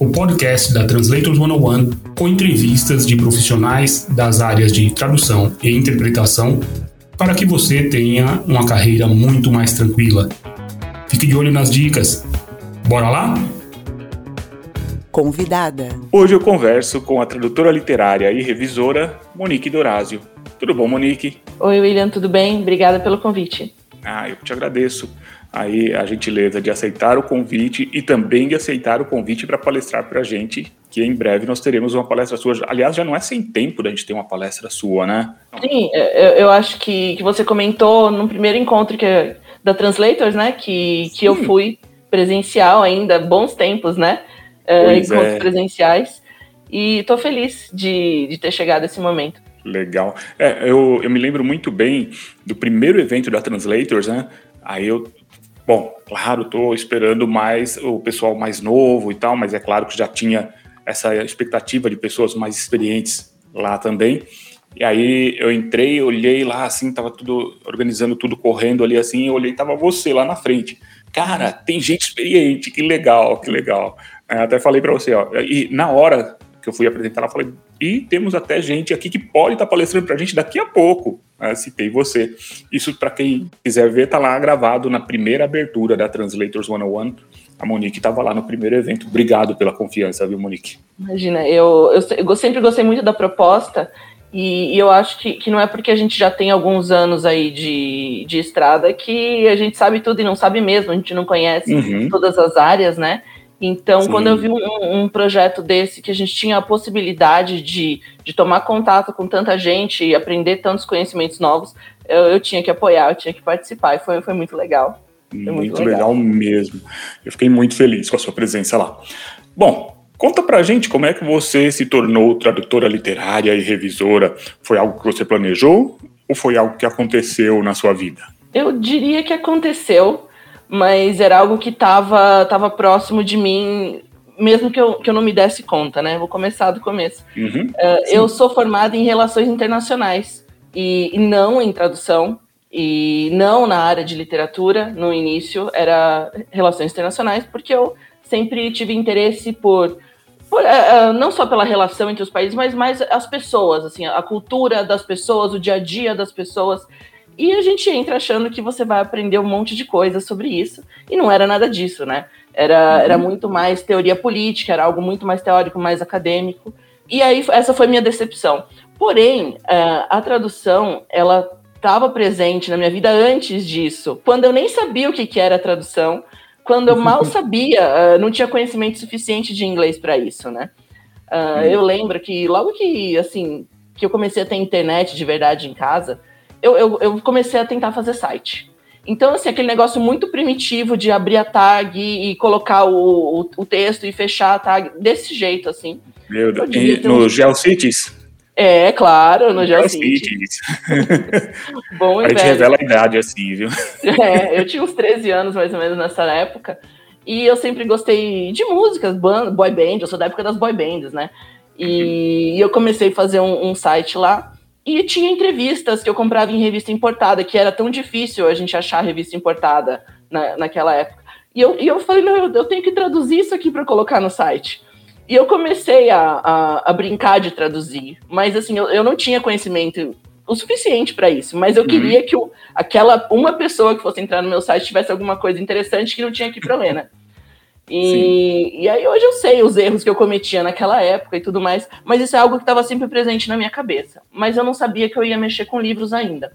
o podcast da Translators 101 com entrevistas de profissionais das áreas de tradução e interpretação para que você tenha uma carreira muito mais tranquila. Fique de olho nas dicas. Bora lá? Convidada. Hoje eu converso com a tradutora literária e revisora Monique Dorazio. Tudo bom, Monique? Oi, William, tudo bem? Obrigada pelo convite. Ah, eu te agradeço aí a gentileza de aceitar o convite e também de aceitar o convite para palestrar para a gente, que em breve nós teremos uma palestra sua. Aliás, já não é sem tempo da gente ter uma palestra sua, né? Sim, eu, eu acho que, que você comentou no primeiro encontro que, da Translators, né, que, que eu fui presencial ainda, bons tempos, né? Uh, encontros é. presenciais. E estou feliz de, de ter chegado a esse momento. Legal. É, eu, eu me lembro muito bem do primeiro evento da Translators, né? Aí eu Bom, claro, estou esperando mais o pessoal mais novo e tal, mas é claro que já tinha essa expectativa de pessoas mais experientes lá também. E aí eu entrei, olhei lá assim, tava tudo organizando tudo correndo ali assim, eu olhei, tava você lá na frente. Cara, tem gente experiente, que legal, que legal. É, até falei para você, ó, e na hora que eu fui apresentar, eu falei, e temos até gente aqui que pode estar tá palestrando para a gente daqui a pouco. Né? Citei você. Isso, para quem quiser ver, está lá gravado na primeira abertura da Translators 101. A Monique estava lá no primeiro evento. Obrigado pela confiança, viu, Monique? Imagina, eu, eu, eu sempre gostei muito da proposta e, e, eu acho que, que não é porque a gente já tem alguns anos aí de, de estrada que a gente sabe tudo e não sabe mesmo, a gente não conhece uhum. todas as áreas, né? Então, Sim. quando eu vi um, um, projeto desse, que a gente tinha a possibilidade de, de tomar contato com tanta gente e aprender tantos conhecimentos novos, eu, eu tinha que apoiar, eu tinha que participar, e foi, foi muito legal. Foi muito, muito legal. legal. mesmo. Eu fiquei muito feliz com a sua presença lá. Bom, conta pra gente como é que você se tornou tradutora literária e revisora. Foi algo que você planejou ou foi algo que aconteceu na sua vida? Eu diria que aconteceu mas era algo que estava tava próximo de mim, mesmo que eu, que eu não me desse conta, né? Vou começar do começo. Uhum, uh, eu sou formada em relações internacionais e, e, não em tradução e não na área de literatura. No início era relações internacionais porque eu sempre tive interesse por por, uh, não só pela relação entre os países, mas mais as pessoas, assim, a cultura das pessoas, o dia a dia das pessoas. E a gente entra achando que você vai aprender um monte de coisa sobre isso, e não era nada disso, né? Era, uhum. era muito mais teoria política, era algo muito mais teórico, mais acadêmico. E aí, essa foi minha decepção. Porém, uh, a tradução, ela estava presente na minha vida antes disso, quando eu nem sabia o que, que era a tradução, quando eu mal sabia, uh, não tinha conhecimento suficiente de inglês para isso, né? Uh, uhum. Eu lembro que logo que, assim, que eu comecei a ter internet de verdade em casa, eu, eu, eu comecei a tentar fazer site. Então, assim, aquele negócio muito primitivo de abrir a tag e, colocar o, o, o, texto e fechar a tag desse jeito, assim. Meu Deus, no um... GeoCities? É, claro, no GeoCities. Bom, a gente revela a idade, assim, viu? É, eu tinha uns 13 anos, mais ou menos, nessa época. E eu sempre gostei de músicas, band, boy band, eu sou da época das boy bands, né? E, e eu comecei a fazer um, um site lá. E tinha entrevistas que eu comprava em revista importada, que era tão difícil a gente achar revista importada na, naquela época. E eu, e eu falei, não, eu, eu tenho que traduzir isso aqui para colocar no site. E eu comecei a, a, a brincar de traduzir, mas assim, eu, eu não tinha conhecimento o suficiente para isso, mas eu uhum. queria que o, aquela uma pessoa que fosse entrar no meu site tivesse alguma coisa interessante que não tinha aqui para ler, E, e aí hoje eu sei os erros que eu cometia naquela época e tudo mais, mas isso é algo que estava sempre presente na minha cabeça. Mas eu não sabia que eu ia mexer com livros ainda.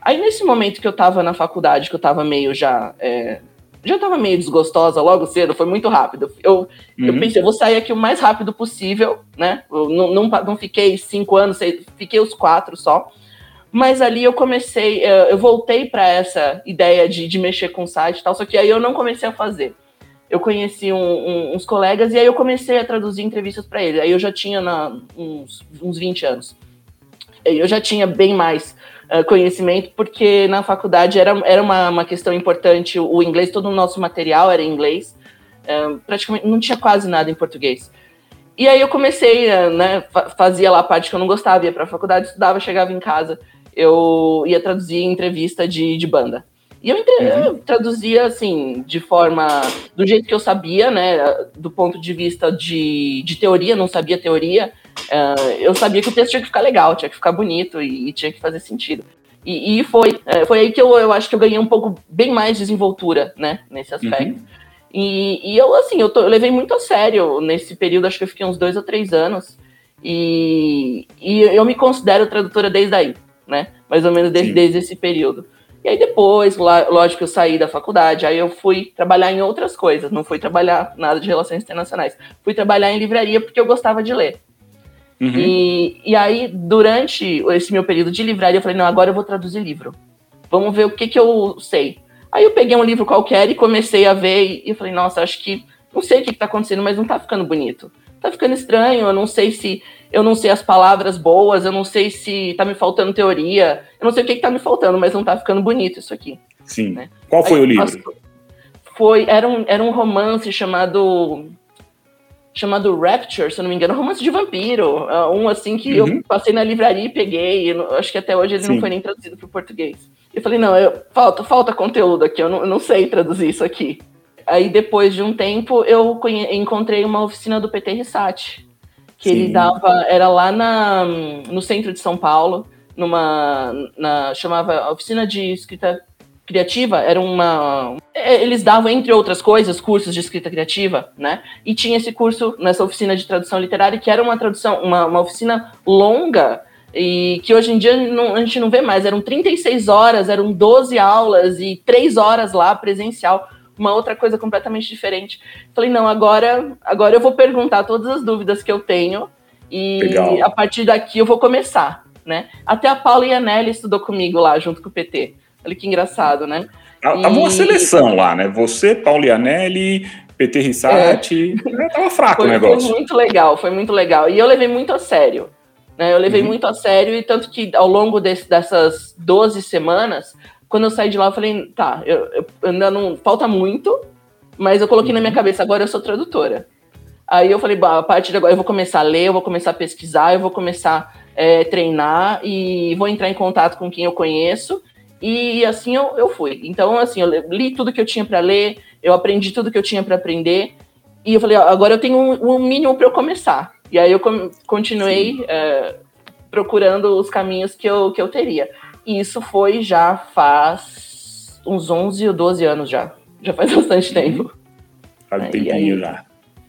Aí nesse momento que eu estava na faculdade, que eu estava meio já. É, já estava meio desgostosa logo cedo, foi muito rápido. Eu, uhum. eu pensei, eu vou sair aqui o mais rápido possível, né? Eu não, não, não fiquei cinco anos, fiquei os quatro só. Mas ali eu comecei, eu voltei para essa ideia de, de mexer com o site e tal, só que aí eu não comecei a fazer eu conheci um, um, uns colegas e aí eu comecei a traduzir entrevistas para eles. Aí eu já tinha na, uns, uns 20 anos. Eu já tinha bem mais uh, conhecimento, porque na faculdade era, era uma, uma questão importante. O inglês, todo o nosso material era em inglês. Uh, praticamente não tinha quase nada em português. E aí eu comecei, né, fazia lá a parte que eu não gostava, ia para a faculdade, estudava, chegava em casa, eu ia traduzir entrevista de, de banda. E eu, uhum. eu, traduzia assim, de forma. do jeito que eu sabia, né? Do ponto de vista de, de teoria, não sabia teoria. Uh, eu sabia que o texto tinha que ficar legal, tinha que ficar bonito e, e tinha que fazer sentido. E, e foi. Uh, foi aí que eu, eu acho que eu ganhei um pouco bem mais desenvoltura, né? Nesse aspecto. Uhum. E, e, eu, assim, eu, tô, eu, levei muito a sério nesse período, acho que eu fiquei uns dois ou três anos. E, e eu me considero tradutora desde aí, né? Mais ou menos desde, desde esse período. E aí depois, lógico, eu saí da faculdade, aí eu fui trabalhar em outras coisas, não fui trabalhar nada de relações internacionais. Fui trabalhar em livraria porque eu gostava de ler. Uhum. E, e aí, durante esse meu período de livraria, eu falei, não, agora eu vou traduzir livro. Vamos ver o que, que eu sei. Aí eu peguei um livro qualquer e comecei a ver, e eu falei, nossa, acho que não sei o que está acontecendo, mas não está ficando bonito. Tá ficando estranho, eu não sei se eu não sei as palavras boas, eu não sei se tá me faltando teoria, eu não sei o que, que tá me faltando, mas não tá ficando bonito isso aqui. Sim. Né? Qual foi Aí, o livro? Foi, era um, era um romance chamado chamado Rapture, se eu não me engano, um romance de vampiro, é um assim que uhum. eu passei na livraria e peguei, acho que até hoje ele Sim. não foi nem traduzido para o português. Eu falei, não, eu, falta, falta conteúdo aqui, eu não, eu não sei traduzir isso aqui. Aí depois de um tempo eu encontrei uma oficina do PT Rissati, que Sim. ele dava, era lá na, no centro de São Paulo, numa, na, chamava Oficina de Escrita Criativa, era uma, é, eles davam, entre outras coisas, cursos de escrita criativa, né, e tinha esse curso nessa oficina de tradução literária, que era uma tradução, uma, uma oficina longa, e que hoje em dia não, a gente não vê mais, eram 36 horas, eram 12 aulas e 3 horas lá presencial, uma outra coisa completamente diferente. Falei, não, agora, agora eu vou perguntar todas as dúvidas que eu tenho e Legal. a partir daqui eu vou começar, né? Até a Paula e a Nelly estudou comigo lá, junto com o PT. Olha que engraçado, né? Tava e... uma seleção lá, né? Você, Paula e a Nelly, PT Rissati, é. tava fraco foi, o negócio. Foi muito legal, foi muito legal. E eu levei muito a sério. Né? Eu levei uhum. muito a sério, e tanto que ao longo desse, dessas 12 semanas, quando eu saí de lá, eu falei, tá, eu, eu ainda não. Falta muito, mas eu coloquei na minha uhum. cabeça, agora eu sou tradutora. Aí eu falei, a partir de agora eu vou começar a ler, eu vou começar a pesquisar, eu vou começar a é, treinar e vou entrar em contato com quem eu conheço. E assim eu, eu fui. Então, assim, eu li tudo que eu tinha para ler, eu aprendi tudo que eu tinha para aprender. E eu falei, ó, agora eu tenho um, um mínimo para eu começar. E aí eu continuei é, procurando os caminhos que eu, que eu teria. E isso foi já faz uns 11 ou 12 anos já. Já faz bastante uhum. tempo. Faz um tempinho já.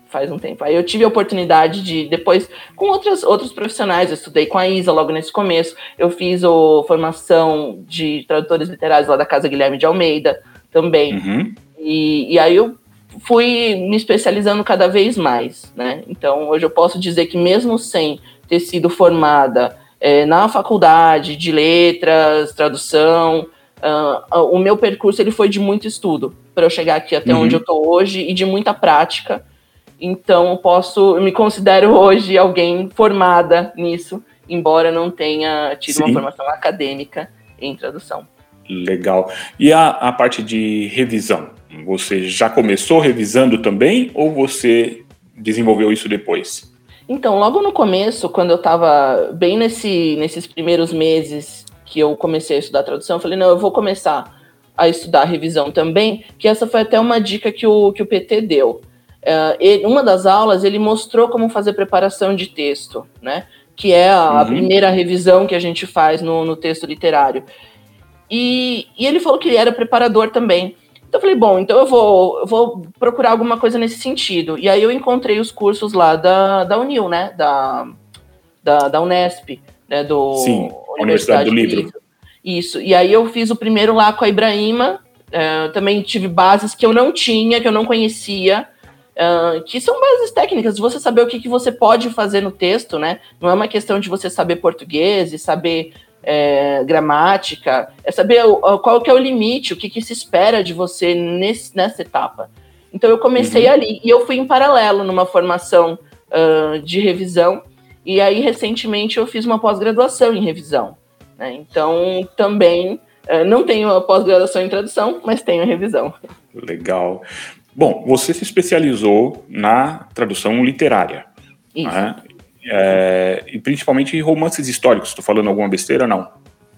Faz um tempo. Aí eu tive a oportunidade de, depois, com outras, outros profissionais, eu estudei com a Isa logo nesse começo. Eu fiz a formação de tradutores literários lá da Casa Guilherme de Almeida também. Uhum. E, e aí eu fui me especializando cada vez mais, né? Então, hoje eu posso dizer que mesmo sem ter sido formada é, na faculdade de letras, tradução. Uh, o meu percurso ele foi de muito estudo para eu chegar aqui até uhum. onde eu estou hoje e de muita prática. Então, eu posso, eu me considero hoje alguém formada nisso, embora não tenha tido Sim. uma formação acadêmica em tradução. Legal. E a, a parte de revisão? Você já começou revisando também ou você desenvolveu isso depois? Então, logo no começo, quando eu estava bem nesse, nesses primeiros meses que eu comecei a estudar tradução, eu falei, não, eu vou começar a estudar revisão também, que essa foi até uma dica que o, que o PT deu. Uh, ele, uma das aulas, ele mostrou como fazer preparação de texto, né? Que é a, uhum. primeira revisão que a gente faz no, no texto literário. E, e ele falou que ele era preparador também. Então eu falei, bom, então eu vou, eu vou procurar alguma coisa nesse sentido. E aí eu encontrei os cursos lá da, da Unil, né? Da, da, da Unesp, né? Do Sim, Universidade, Universidade do Livro. Livro. Isso. E aí eu fiz o primeiro lá com a Ibrahima. Uh, também tive bases que eu não tinha, que eu não conhecia. Uh, que são bases técnicas de você saber o que, que você pode fazer no texto, né? Não é uma questão de você saber português e saber é, gramática, é saber qual que é o limite, o que, que se espera de você nesse, nessa etapa. Então eu comecei uhum. ali e eu fui em paralelo numa formação uh, de revisão e aí recentemente eu fiz uma pós-graduação em revisão. Né? Então também uh, não tenho a pós-graduação em tradução, mas tenho revisão. Legal. Bom, você se especializou na tradução literária. Isso. Né? É, e principalmente romances históricos. Estou falando alguma besteira, não?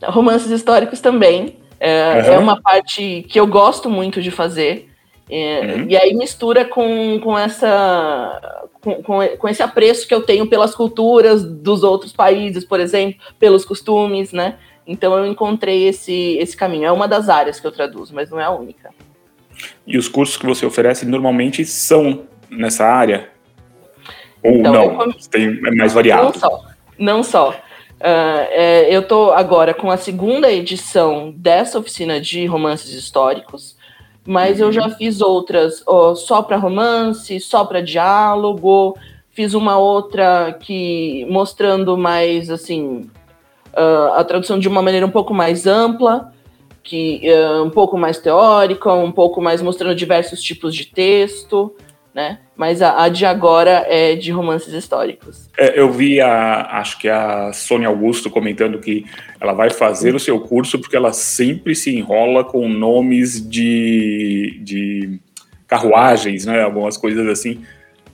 Romances históricos também. É, uhum. é uma parte que eu gosto muito de fazer. É, uhum. E aí mistura com, com essa com, com, esse apreço que eu tenho pelas culturas dos outros países, por exemplo, pelos costumes, né? Então eu encontrei esse, esse caminho. É uma das áreas que eu traduzo, mas não é a única. E os cursos que você oferece normalmente são nessa área? Ou então, não? Tem, é mais variado? Não só. Não só. Uh, é, eu estou agora com a segunda edição dessa oficina de romances históricos, mas uhum. eu já fiz outras ó, só para romance, só para diálogo, fiz uma outra que mostrando mais assim uh, a tradução de uma maneira um pouco mais ampla, que uh, um pouco mais teórica, um pouco mais mostrando diversos tipos de texto né? Mas a, a, de agora é de romances históricos. É, eu vi a, acho que a Sônia Augusto comentando que ela vai fazer o seu curso porque ela sempre se enrola com nomes de, de carruagens, né? Algumas coisas assim.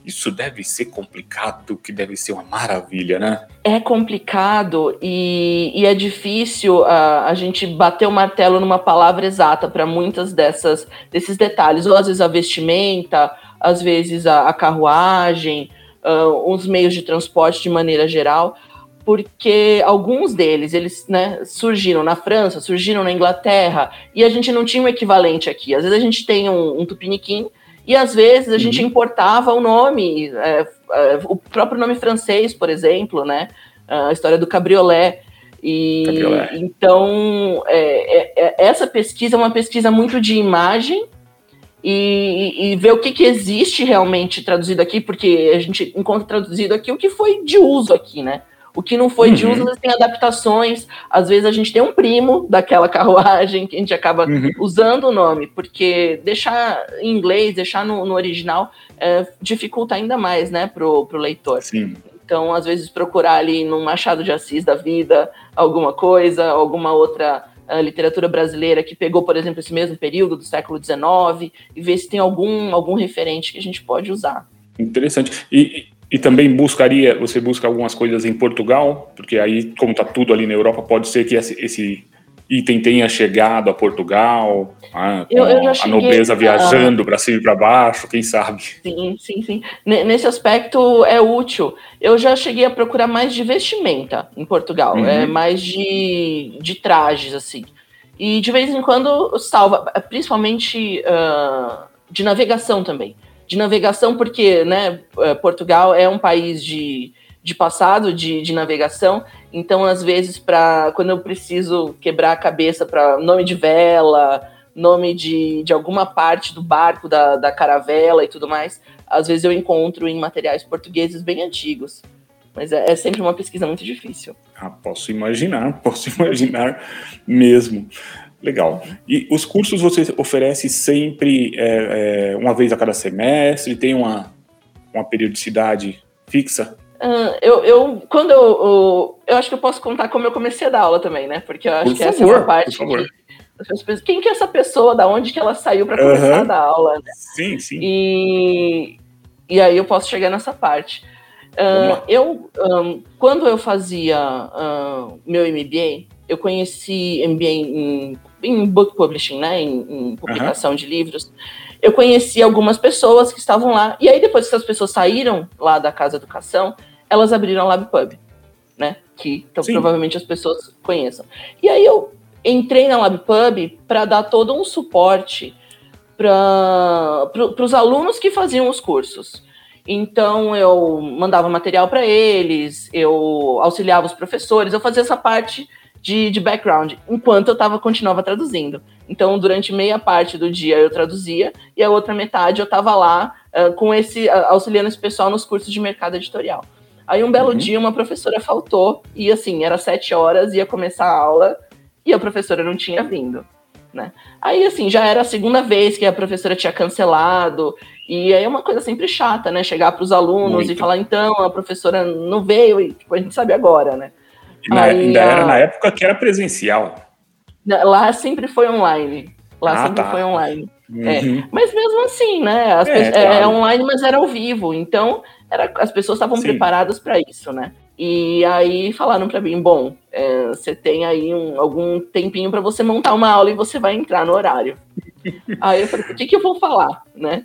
Isso deve ser complicado, que deve ser uma maravilha, né? É complicado e, e é difícil a, a gente bater o martelo numa palavra exata para muitas dessas desses detalhes, ou às vezes a vestimenta, às vezes a, a carruagem, uh, os meios de transporte de maneira geral, porque alguns deles eles né, surgiram na França, surgiram na Inglaterra, e a gente não tinha um equivalente aqui. Às vezes a gente tem um, um tupiniquim, e às vezes a uhum. gente importava o nome, é, é, o próprio nome francês, por exemplo, né? A história do cabriolé. E cabriolé. então é, é, é essa pesquisa é uma pesquisa muito de imagem e, e, ver o que, que existe realmente traduzido aqui, porque a gente encontra traduzido aqui o que foi de uso aqui, né? O que não foi uhum. de uso, tem adaptações. Às vezes a gente tem um primo daquela carruagem que a gente acaba uhum. usando o nome, porque deixar em inglês, deixar no, no original, é, dificulta ainda mais, né, pro, pro leitor. Sim. Então, às vezes, procurar ali num Machado de Assis da vida alguma coisa, alguma outra a literatura brasileira que pegou, por exemplo, esse mesmo período do século XIX e ver se tem algum, algum referente que a gente pode usar. Interessante. E, e também buscaria, você busca algumas coisas em Portugal, porque aí, como está tudo ali na Europa, pode ser que esse, esse item tenha chegado a Portugal, ah, eu, eu a nobreza viajando para cima e para baixo, quem sabe? Sim, sim, sim. Nesse aspecto é útil. Eu já cheguei a procurar mais de vestimenta em Portugal, uhum. é mais de, de trajes, assim. E de vez em quando salva, principalmente uh, de navegação também. De navegação, porque né, eh, Portugal é um país de de passado de, de navegação. Então, às vezes, para quando eu preciso quebrar a cabeça para nome de vela, nome de, de alguma parte do barco, da, da caravela e tudo mais, às vezes eu encontro em materiais portugueses bem antigos. Mas é, é sempre uma pesquisa muito difícil. Ah, posso imaginar, posso imaginar mesmo. Legal. E os cursos você oferece sempre é, é, uma vez a cada semestre? Tem uma, uma periodicidade fixa? Uh, eu, eu, quando eu, eu, eu, acho que eu posso contar como eu comecei a dar aula também, né? Porque eu acho por que favor, essa é uma parte que, quem que é essa pessoa, da onde que ela saiu para começar a dar aula, né? Sim, sim. E, e aí eu posso chegar nessa parte. Uh, eu, um, quando eu fazia uh, meu MBA, eu conheci MBA em, em book publishing, né? Em, em publicação de livros eu conheci algumas pessoas que estavam lá. E aí, depois que essas pessoas saíram lá da Casa Educação, elas abriram a LabPub, né? Que então, provavelmente as pessoas conheçam. E aí eu entrei na LabPub para dar todo um suporte para pro, os alunos que faziam os cursos. Então eu mandava material para eles, eu auxiliava os professores, eu fazia essa parte de, de background, enquanto eu tava, continuava traduzindo. Então, durante meia parte do dia eu traduzia e a outra metade eu estava lá uh, com esse uh, auxiliando esse pessoal nos cursos de mercado editorial. Aí um belo uhum. dia uma professora faltou e assim, era sete horas, ia começar a aula e a professora não tinha vindo. né? Aí, assim, já era a segunda vez que a professora tinha cancelado, e aí é uma coisa sempre chata, né? Chegar para os alunos Muito. e falar, então, a professora não veio, e tipo, a gente sabe agora, né? Na, aí, ainda a... era na época que era presencial. Lá sempre foi online. Lá ah, sempre tá. foi online. É. Uhum. É. Mas mesmo assim, né? As é, claro. é, online, mas era ao vivo. Então, era, as pessoas estavam preparadas para isso, né? E aí falaram para mim, bom, é, você tem aí um, algum tempinho para você montar uma aula e você vai entrar no horário. aí eu falei, o que, que eu vou falar, né?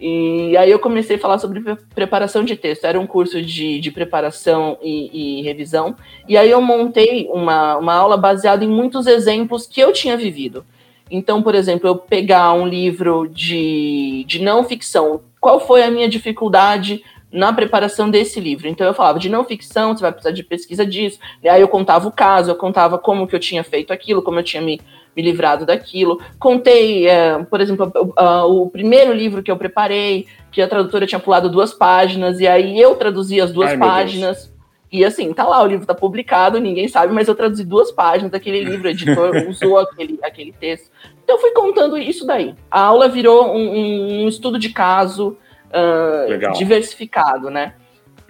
E aí eu comecei a falar sobre preparação de texto. Era um curso de, de preparação e, e revisão. E aí eu montei uma, uma aula baseada em muitos exemplos que eu tinha vivido. Então, por exemplo, eu pegar um livro de, de não ficção, qual foi a minha dificuldade na preparação desse livro. Então eu falava de não ficção, você vai precisar de pesquisa disso. E aí eu contava o caso, eu contava como que eu tinha feito aquilo, como eu tinha me, me livrado daquilo. Contei, é, por exemplo, o, o primeiro livro que eu preparei, que a tradutora tinha pulado duas páginas, e aí eu traduzi as duas Ai, páginas. E assim, tá lá, o livro tá publicado, ninguém sabe, mas eu traduzi duas páginas daquele livro, o editor usou aquele, aquele texto. Então eu fui contando isso daí. A aula virou um, um estudo de caso, uh, diversificado, né?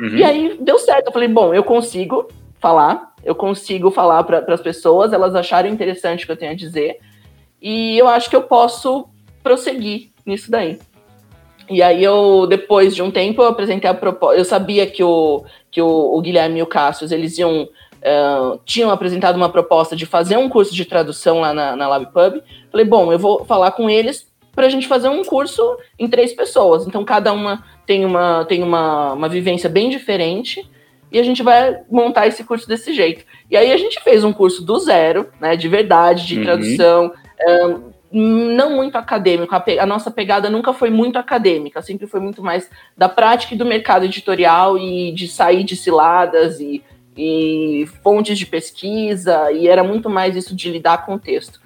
Uhum. E aí deu certo. Eu falei, bom, eu consigo falar, eu consigo falar para as pessoas, elas acharem interessante o que eu tenho a dizer, e eu acho que eu posso prosseguir nisso daí. E aí eu, depois de um tempo, eu apresentei a proposta. Eu sabia que o, que o, o Guilherme e o Cassius, eles iam. Uh, tinham apresentado uma proposta de fazer um curso de tradução lá na, na LabPub. Falei, bom, eu vou falar com eles para a gente fazer um curso em três pessoas. Então, cada uma tem uma, tem uma, uma vivência bem diferente e a gente vai montar esse curso desse jeito. E aí a gente fez um curso do zero, né, de verdade, de uhum. tradução, um, não muito acadêmico. A, a, nossa pegada nunca foi muito acadêmica, sempre foi muito mais da prática e do mercado editorial e de sair de ciladas e, e fontes de pesquisa, e era muito mais isso de lidar com o texto.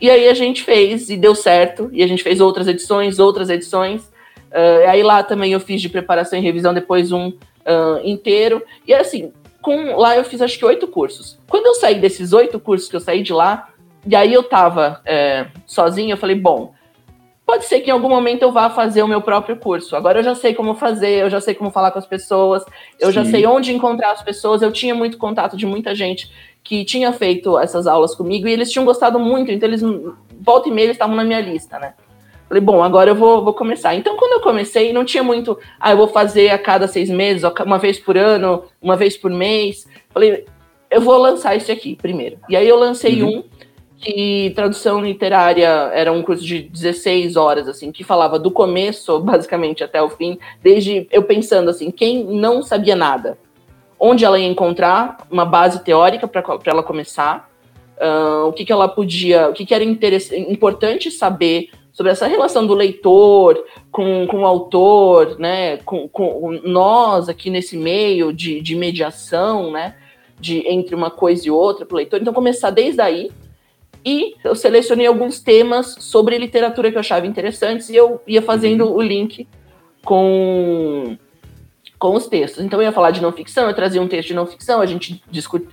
E aí a gente fez e deu certo, e a gente fez outras edições, outras edições. Uh, aí lá também eu fiz de preparação e revisão depois um uh, inteiro. E assim, com lá eu fiz acho que oito cursos. Quando eu saí desses oito cursos que eu saí de lá, e aí eu tava é, sozinho, eu falei, bom, pode ser que em algum momento eu vá fazer o meu próprio curso. Agora eu já sei como fazer, eu já sei como falar com as pessoas, eu Sim. já sei onde encontrar as pessoas, eu tinha muito contato de muita gente que tinha feito essas aulas comigo e eles tinham gostado muito, então eles, volta e meia, eles estavam na minha lista, né? Falei, bom, agora eu vou, vou começar. Então, quando eu comecei, não tinha muito, ah, eu vou fazer a cada seis meses, uma vez por ano, uma vez por mês. Falei, eu vou lançar esse aqui primeiro. E aí eu lancei uhum. um, que tradução literária era um curso de 16 horas, assim, que falava do começo, basicamente, até o fim, desde eu pensando assim, quem não sabia nada, onde ela ia encontrar uma base teórica para ela começar, uh, o que, que ela podia, o que, que era importante saber sobre essa relação do leitor com, com o autor, né, com, com nós aqui nesse meio de, de mediação, né, de entre uma coisa e outra para o leitor. Então, começar desde aí. E eu selecionei alguns temas sobre literatura que eu achava interessantes e eu ia fazendo uhum. o link com com os textos. Então eu ia falar de não ficção, eu trazia um texto de não ficção, a gente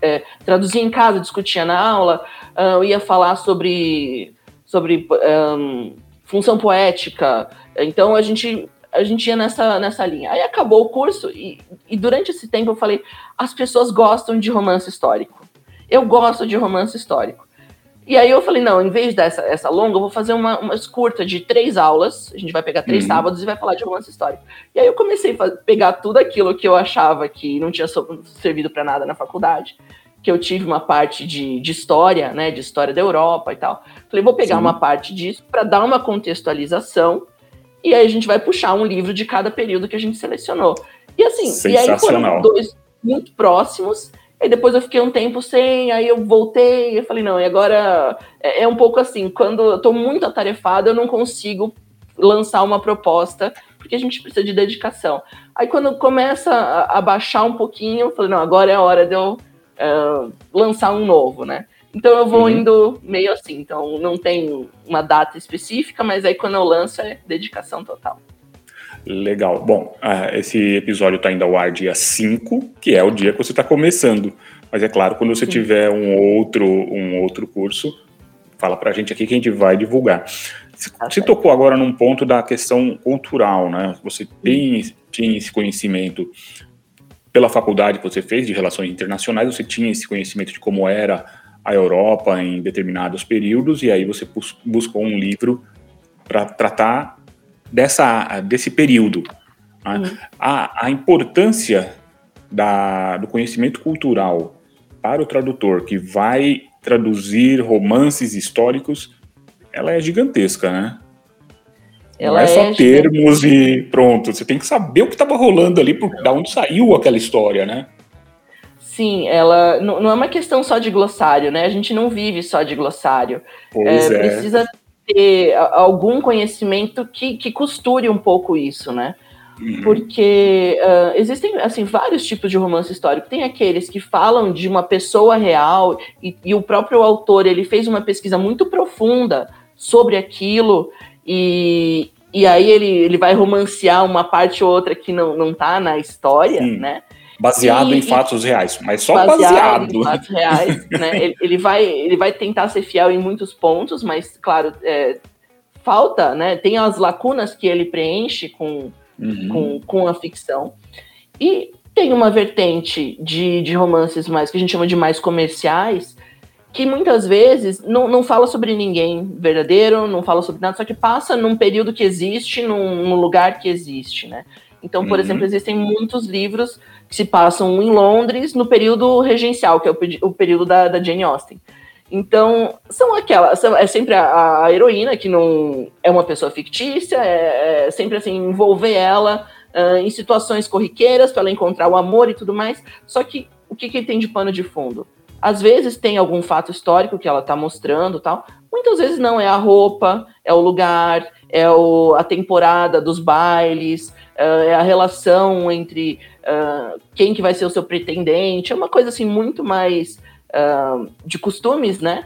é, traduzia em casa, discutia na aula, uh, eu ia falar sobre, sobre um, função poética. Então a gente a gente ia nessa, nessa linha. Aí acabou o curso e, e durante esse tempo eu falei, as pessoas gostam de romance histórico. Eu gosto de romance histórico. E aí eu falei, não, em vez dessa essa longa, eu vou fazer uma, uma curta de três aulas. A gente vai pegar três uhum. sábados e vai falar de romance histórico. E aí eu comecei a pegar tudo aquilo que eu achava que não tinha servido para nada na faculdade. Que eu tive uma parte de, de história, né? De história da Europa e tal. Falei, vou pegar Sim. uma parte disso para dar uma contextualização. E aí a gente vai puxar um livro de cada período que a gente selecionou. E assim, e aí foram dois muito próximos. Aí depois eu fiquei um tempo sem, aí eu voltei, eu falei, não, e agora é, é um pouco assim, quando eu tô muito atarefada, eu não consigo lançar uma proposta, porque a gente precisa de dedicação. Aí quando começa a, a baixar um pouquinho, eu falei, não, agora é a hora de eu uh, lançar um novo, né? Então eu vou uhum. indo meio assim, então não tem uma data específica, mas aí quando eu lanço é dedicação total. Legal. Bom, uh, esse episódio está indo ao ar dia 5, que é o dia que você está começando. Mas é claro, quando você tiver um outro, um outro curso, fala para a gente aqui que a gente vai divulgar. Você tocou agora num ponto da questão cultural, né? Você tem, tem esse conhecimento pela faculdade que você fez de relações internacionais, você tinha esse conhecimento de como era a Europa em determinados períodos, e aí você buscou um livro para tratar dessa, desse período. Né? Uhum. A, a importância da, do conhecimento cultural para o tradutor que vai traduzir romances históricos, ela é gigantesca, né? Ela Não é só é termos e pronto. Você tem que saber o que estava rolando ali, por, da onde saiu aquela história, né? Sim, ela não, não, é uma questão só de glossário, né? A gente não vive só de glossário. Pois é, é. Precisa ter algum conhecimento que, que costure um pouco isso, né? Uhum. Porque uh, existem assim vários tipos de romance histórico. Tem aqueles que falam de uma pessoa real e, e o próprio autor ele fez uma pesquisa muito profunda sobre aquilo e, e aí ele, ele vai romancear uma parte ou outra que não, não tá na história, Sim. né? Baseado e, em fatos reais, mas só baseado. baseado. Em fatos reais, né? ele, ele, vai, ele vai tentar ser fiel em muitos pontos, mas, claro, é, falta, né? Tem as lacunas que ele preenche com, uhum. com, com a ficção. E tem uma vertente de, de romances mais que a gente chama de mais comerciais, que muitas vezes não, não fala sobre ninguém verdadeiro, não fala sobre nada, só que passa num período que existe, num, num lugar que existe, né? Então, por uhum. exemplo, existem muitos livros que se passam em Londres no período regencial, que é o, o período da, da, Jane Austen. Então, são aquelas, é sempre a, a, heroína que não é uma pessoa fictícia, é, é sempre assim, envolver ela uh, em situações corriqueiras para ela encontrar o amor e tudo mais. Só que o que, que tem de pano de fundo? Às vezes tem algum fato histórico que ela está mostrando tal. Muitas vezes não, é a roupa, é o lugar, é o, a temporada dos bailes, uh, é a relação entre uh, quem que vai ser o seu pretendente. É uma coisa assim muito mais uh, de costumes, né?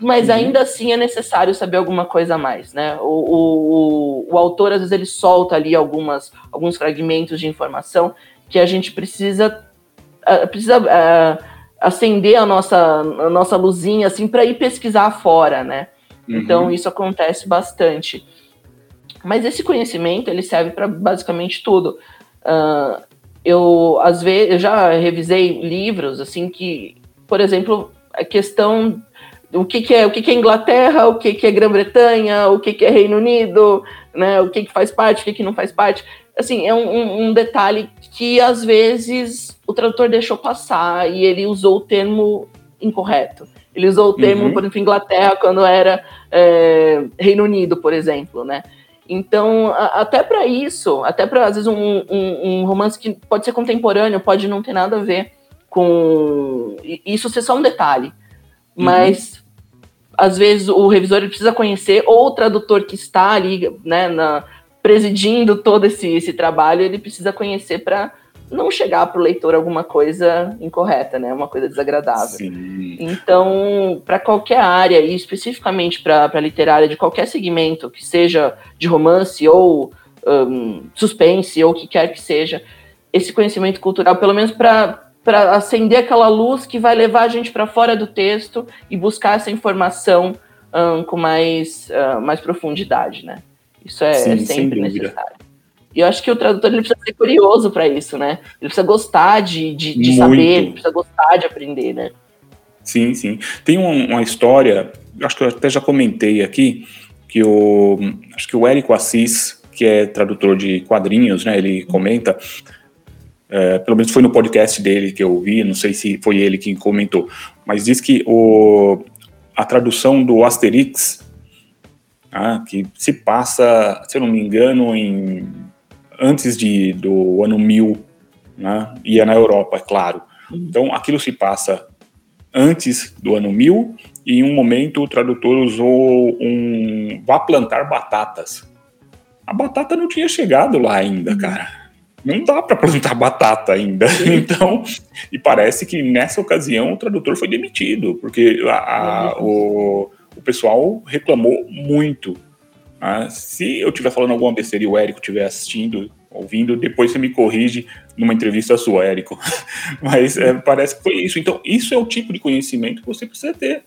Mas uhum. ainda assim é necessário saber alguma coisa a mais, né? O, o, o, autor, às vezes, ele solta ali algumas, alguns fragmentos de informação que a gente precisa, precisa acender a nossa, a nossa luzinha assim para ir pesquisar fora, né? Uhum. Então isso acontece bastante. Mas esse conhecimento ele serve para basicamente tudo. Uh, eu às vezes eu já revisei livros assim que, por exemplo, a questão o que, que, é o que, que é Inglaterra, o que, que é Grã-Bretanha, o que, que é Reino Unido, né? O que, que faz parte, o que, que não faz parte. Assim, é um, um detalhe que às vezes o tradutor deixou passar e ele usou o termo incorreto. Ele usou o termo, uhum. por exemplo, Inglaterra, quando era é, Reino Unido, por exemplo, né? Então, a, até para isso, até para, às vezes, um, um, um, romance que pode ser contemporâneo, pode não ter nada a ver com. Isso ser só um detalhe. Uhum. Mas, às vezes, o revisor precisa conhecer, ou o tradutor que está ali, né, na, presidindo todo esse, esse trabalho, ele precisa conhecer para não chegar para o leitor alguma coisa incorreta, né? Uma coisa desagradável. Sim. Então, para qualquer área, e especificamente para a literária de qualquer segmento, que seja de romance ou um, suspense ou o que quer que seja, esse conhecimento cultural, pelo menos para para acender aquela luz que vai levar a gente para fora do texto e buscar essa informação um, com mais, uh, mais profundidade, né? Isso é, Sim, é sempre necessário. E eu acho que o tradutor ele precisa ser curioso para isso, né? Ele precisa gostar de, de, de saber, ele precisa gostar de aprender, né? Sim, sim. Tem uma, uma, história, acho que eu até já comentei aqui, que o acho que o Érico Assis, que é tradutor de quadrinhos, né? Ele comenta, é, pelo menos foi no podcast dele que eu ouvi, não sei se foi ele que comentou, mas diz que o, a tradução do Asterix, ah, que se passa, se eu não me engano, em antes de, do ano 1000, né? e é na Europa, é claro. Então, aquilo se passa antes do ano 1000, e em um momento o tradutor usou um vá plantar batatas. A batata não tinha chegado lá ainda, uhum. cara. Não dá para plantar batata ainda. Então, e parece que nessa ocasião o tradutor foi demitido, porque a, a, o, o pessoal reclamou muito ah, se eu estiver falando alguma besteira e o Érico estiver assistindo, ouvindo, depois você me corrige numa entrevista sua, Érico. Mas é, parece que foi isso. Então, isso é o tipo de conhecimento que você precisa ter.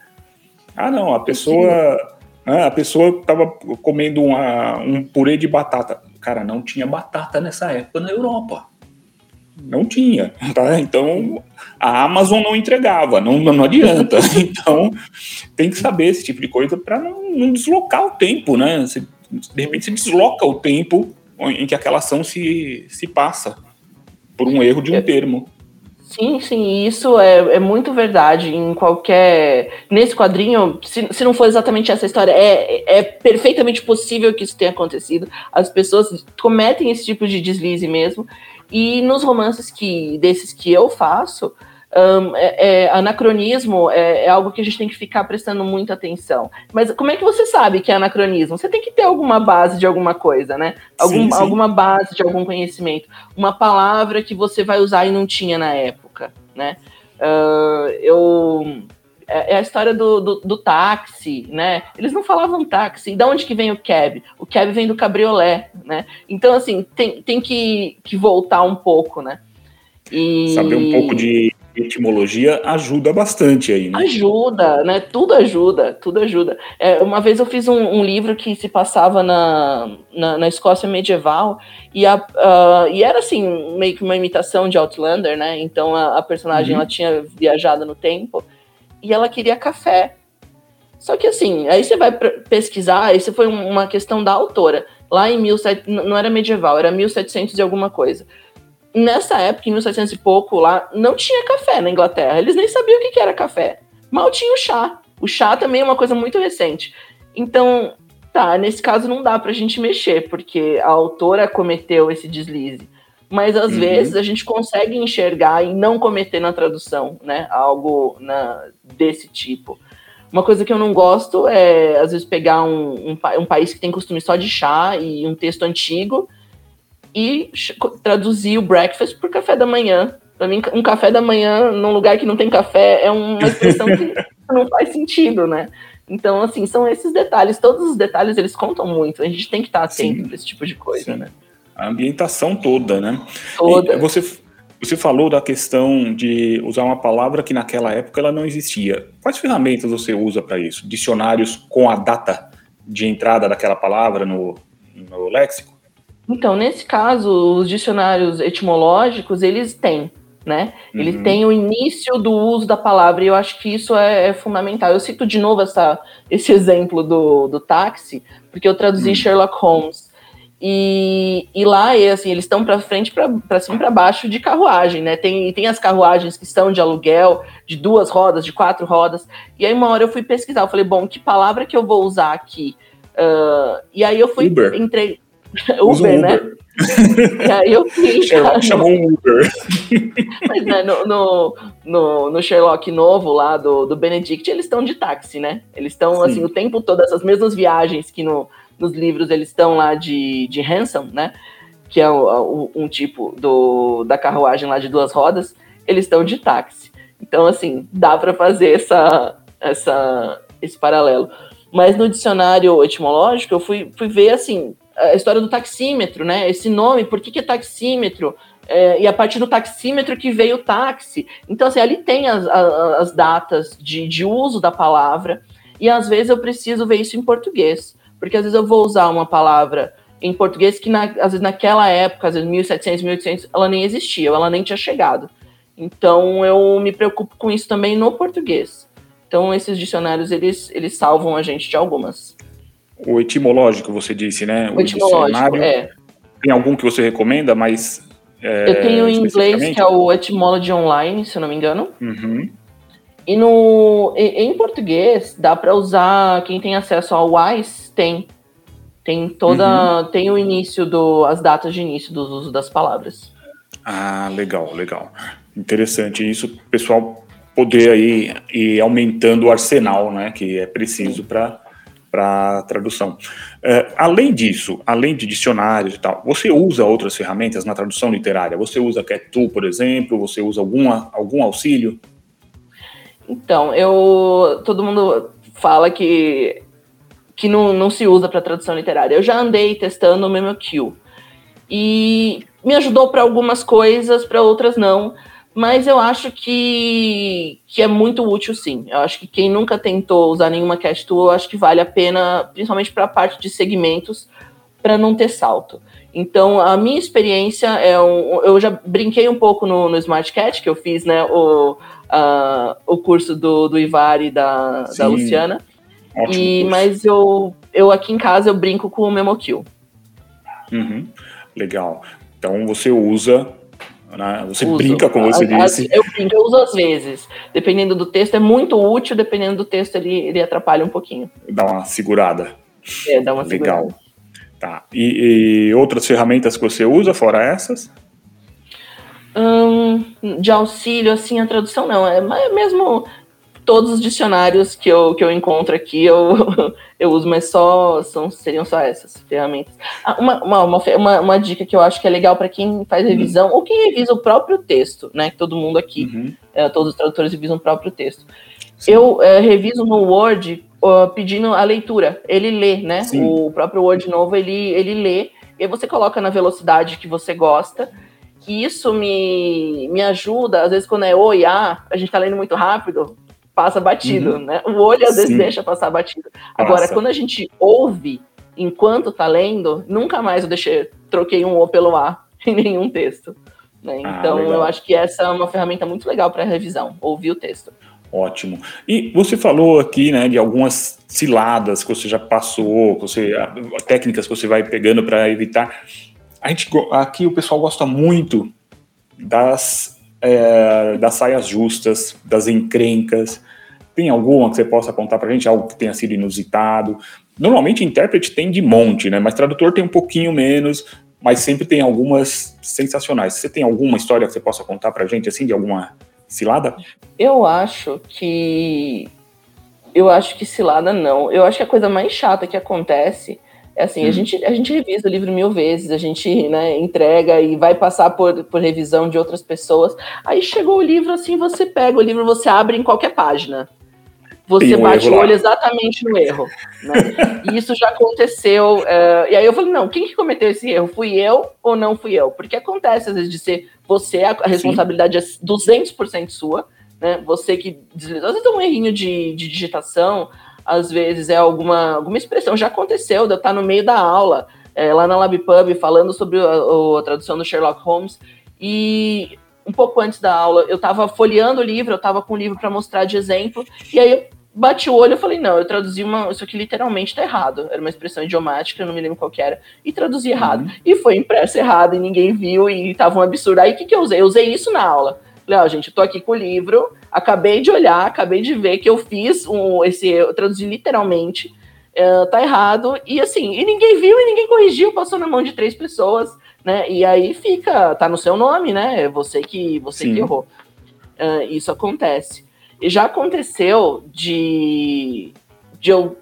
Ah, não, a pessoa. Né, a pessoa estava comendo uma, um purê de batata. Cara, não tinha batata nessa época na Europa. Não tinha, tá? Então a Amazon não entregava, não, não adianta. Então tem que saber esse tipo de coisa para não, não, deslocar o tempo, né? Você, de repente se desloca o tempo em que aquela ação se, se passa por um erro de um é. termo. Sim, sim, isso é, é muito verdade em qualquer. Nesse quadrinho, se, se não for exatamente essa história, é, é perfeitamente possível que isso tenha acontecido. As pessoas cometem esse tipo de deslize mesmo. E nos romances que desses que eu faço, um, é, é, anacronismo é, é, algo que a gente tem que ficar prestando muita atenção. Mas como é que você sabe que é anacronismo? Você tem que ter alguma base de alguma coisa, né? Algum, sim, sim. Alguma base de algum conhecimento. Uma palavra que você vai usar e não tinha na época, né? Uh, eu é, é a história do, do, do, táxi, né? Eles não falavam táxi. E da onde que vem o cab? O cab vem do cabriolé, né? Então, assim, tem, tem que, que voltar um pouco, né? E... Saber um pouco de etimologia ajuda bastante aí, né? Ajuda, né? Tudo ajuda, tudo ajuda. É, uma vez eu fiz um, um, livro que se passava na, na, na Escócia medieval e, a, e era assim, meio que uma imitação de Outlander, né? Então a, a personagem uhum. ela tinha viajado no tempo e ela queria café. Só que assim, aí você vai pesquisar, isso foi uma questão da autora. Lá em 1700, não era medieval, era 1700 e alguma coisa nessa época, em 1700 e pouco, lá, não tinha café na Inglaterra. Eles nem sabiam o que era café. Mal tinha o chá. O chá também é uma coisa muito recente. Então, tá, nesse caso não dá pra gente mexer, porque a autora cometeu esse deslize. Mas às uhum. vezes a gente consegue enxergar e não cometer na tradução, né? Algo na, desse tipo. Uma coisa que eu não gosto é, às vezes, pegar um, um, um país que tem costume só de chá e um texto antigo e traduzir o breakfast por café da manhã. Para mim, um café da manhã num lugar que não tem café é uma expressão que não faz sentido, né? Então, assim, são esses detalhes. Todos os detalhes, eles contam muito. A gente tem que estar atento para esse tipo de coisa, Sim. né? A ambientação toda, né? Toda. E você, você falou da questão de usar uma palavra que naquela época ela não existia. Quais ferramentas você usa para isso? Dicionários com a data de entrada daquela palavra no, no léxico? Então, nesse caso, os dicionários etimológicos, eles têm, né? Eles uhum. têm o início do uso da palavra, e eu acho que isso é, é fundamental. Eu cito de novo essa, esse exemplo do, do táxi, porque eu traduzi uhum. Sherlock Holmes. E, e lá, assim, eles estão para frente, para cima e para baixo de carruagem, né? Tem, tem as carruagens que são de aluguel, de duas rodas, de quatro rodas. E aí, uma hora eu fui pesquisar, eu falei, bom, que palavra que eu vou usar aqui? Uh, e aí eu fui, Uber. entrei. Uber, né? e aí eu fui. Sherlock chamou um Uber. Mas né, no, no, no, no, Sherlock novo lá do, do Benedict, eles estão de táxi, né? Eles estão, assim, o tempo todo, essas mesmas viagens que no, nos livros eles estão lá de, de Hansom, né? Que é o, o, um tipo do, da carruagem lá de duas rodas, eles estão de táxi. Então, assim, dá para fazer essa, essa, esse paralelo. Mas no dicionário etimológico, eu fui, fui ver, assim, a história do taxímetro, né? Esse nome, por que, que é taxímetro? É, e a partir do taxímetro que veio o táxi. Então, assim, ali tem as, as datas de, de uso da palavra, e às vezes eu preciso ver isso em português, porque às vezes eu vou usar uma palavra em português que, na, às vezes, naquela época, às vezes 1700, 1800, ela nem existia, ela nem tinha chegado. Então, eu me preocupo com isso também no português. Então, esses dicionários, eles, eles salvam a gente de algumas o etimológico, você disse, né? O, o etimológico, é. Tem algum que você recomenda, mas. É, eu tenho em inglês, que é o Etymology Online, se eu não me engano. Uhum. E no, em português, dá para usar, quem tem acesso ao WISE, tem. Tem toda. Uhum. Tem o início do. as datas de início do uso das palavras. Ah, legal, legal. Interessante isso, pessoal poder aí ir aumentando o arsenal, né? Que é preciso para para tradução. É, além disso, além de dicionários e tal, você usa outras ferramentas na tradução literária? Você usa CatTool, por exemplo? Você usa alguma, algum auxílio? Então, eu todo mundo fala que que não, não se usa para tradução literária. Eu já andei testando o MemoQ e me ajudou para algumas coisas, para outras não. Mas eu acho que, que é muito útil, sim. Eu acho que quem nunca tentou usar nenhuma cast tool, eu acho que vale a pena, principalmente para a parte de segmentos, para não ter salto. Então, a minha experiência é um. Eu já brinquei um pouco no, no Smart Cat, que eu fiz né, o, uh, o curso do, do Ivar e da, da Luciana. E, mas eu, eu aqui em casa eu brinco com o MemoKill. Uhum. Legal. Então você usa né? Você uso. brinca, como você disse. Eu brinco, eu uso às vezes. Dependendo do texto, é muito útil, dependendo do texto, ele, ele atrapalha um pouquinho. Dá uma segurada. É, dá uma Legal. segurada. Tá. E, e, outras ferramentas que você usa, fora essas? Hum, de auxílio, assim, a tradução não. É, é mesmo todos os dicionários que eu, que eu encontro aqui eu, eu uso, mas só são, seriam só essas ferramentas. Ah, uma, uma, uma, uma, dica que eu acho que é legal para quem faz uhum. revisão uhum. ou quem revisa o próprio texto, né? Que todo mundo aqui, uhum. é, todos os tradutores revisam o próprio texto. Sim. Eu é, reviso no Word uh, pedindo a leitura. Ele lê, né? Sim. O próprio Word novo ele, ele lê e você coloca na velocidade que você gosta. E isso me, me ajuda, às vezes, quando é oi, a gente tá lendo muito rápido, passa batido, uhum. né? O olho às Sim. vezes deixa passar batido. Agora, quando a gente ouve enquanto tá lendo, nunca mais eu deixei, troquei um O pelo A em nenhum texto. Né? Ah, então, eu acho que essa é uma ferramenta muito legal para revisão, ouvir o texto. Ótimo. E você falou aqui, né, de algumas ciladas que você já passou, que você, técnicas que você vai pegando para evitar. A gente, aqui o pessoal gosta muito das, é, das saias justas, das encrencas. Tem alguma que você possa contar para a gente, algo que tenha sido inusitado? Normalmente intérprete tem de monte, né? Mas tradutor tem um pouquinho menos, mas sempre tem algumas sensacionais. Você tem alguma história que você possa contar para a gente, assim, de alguma cilada? Eu acho que. Eu acho que cilada não. Eu acho que a coisa mais chata que acontece é assim, hum. a, gente, a gente revisa o livro mil vezes, a gente né, entrega e vai passar por, por revisão de outras pessoas. Aí chegou o livro, assim, você pega o livro, você abre em qualquer página você um bate o olho lá. exatamente no erro. Né? e isso já aconteceu. Uh, e aí eu falei, não, quem que cometeu esse erro? Fui eu ou não fui eu? Porque acontece às vezes de ser você, a, responsabilidade Sim. é 200% sua, né? Você que deslizou. Às vezes é um errinho de, de digitação, às vezes é alguma, alguma expressão. Já aconteceu de eu estar no meio da aula, é, lá na LabPub, falando sobre a, a, a tradução do Sherlock Holmes, e um pouco antes da aula, eu estava folheando o livro, eu estava com o livro para mostrar de exemplo, e aí bati o olho e falei, não, eu traduzi uma, isso aqui literalmente tá errado. Era uma expressão idiomática, eu não me lembro qual era, e traduzi errado. Uhum. E foi impresso errado e ninguém viu e tava um absurdo. Aí o que, que eu usei? Eu usei isso na aula. Falei, ó, gente, eu tô aqui com o livro, acabei de olhar, acabei de ver que eu fiz um, esse, eu traduzi literalmente, uh, tá errado, e assim, e ninguém viu e ninguém corrigiu, passou na mão de três pessoas, né? E aí fica, tá no seu nome, né? É você que você que errou. Uh, isso acontece. E já aconteceu de, de eu.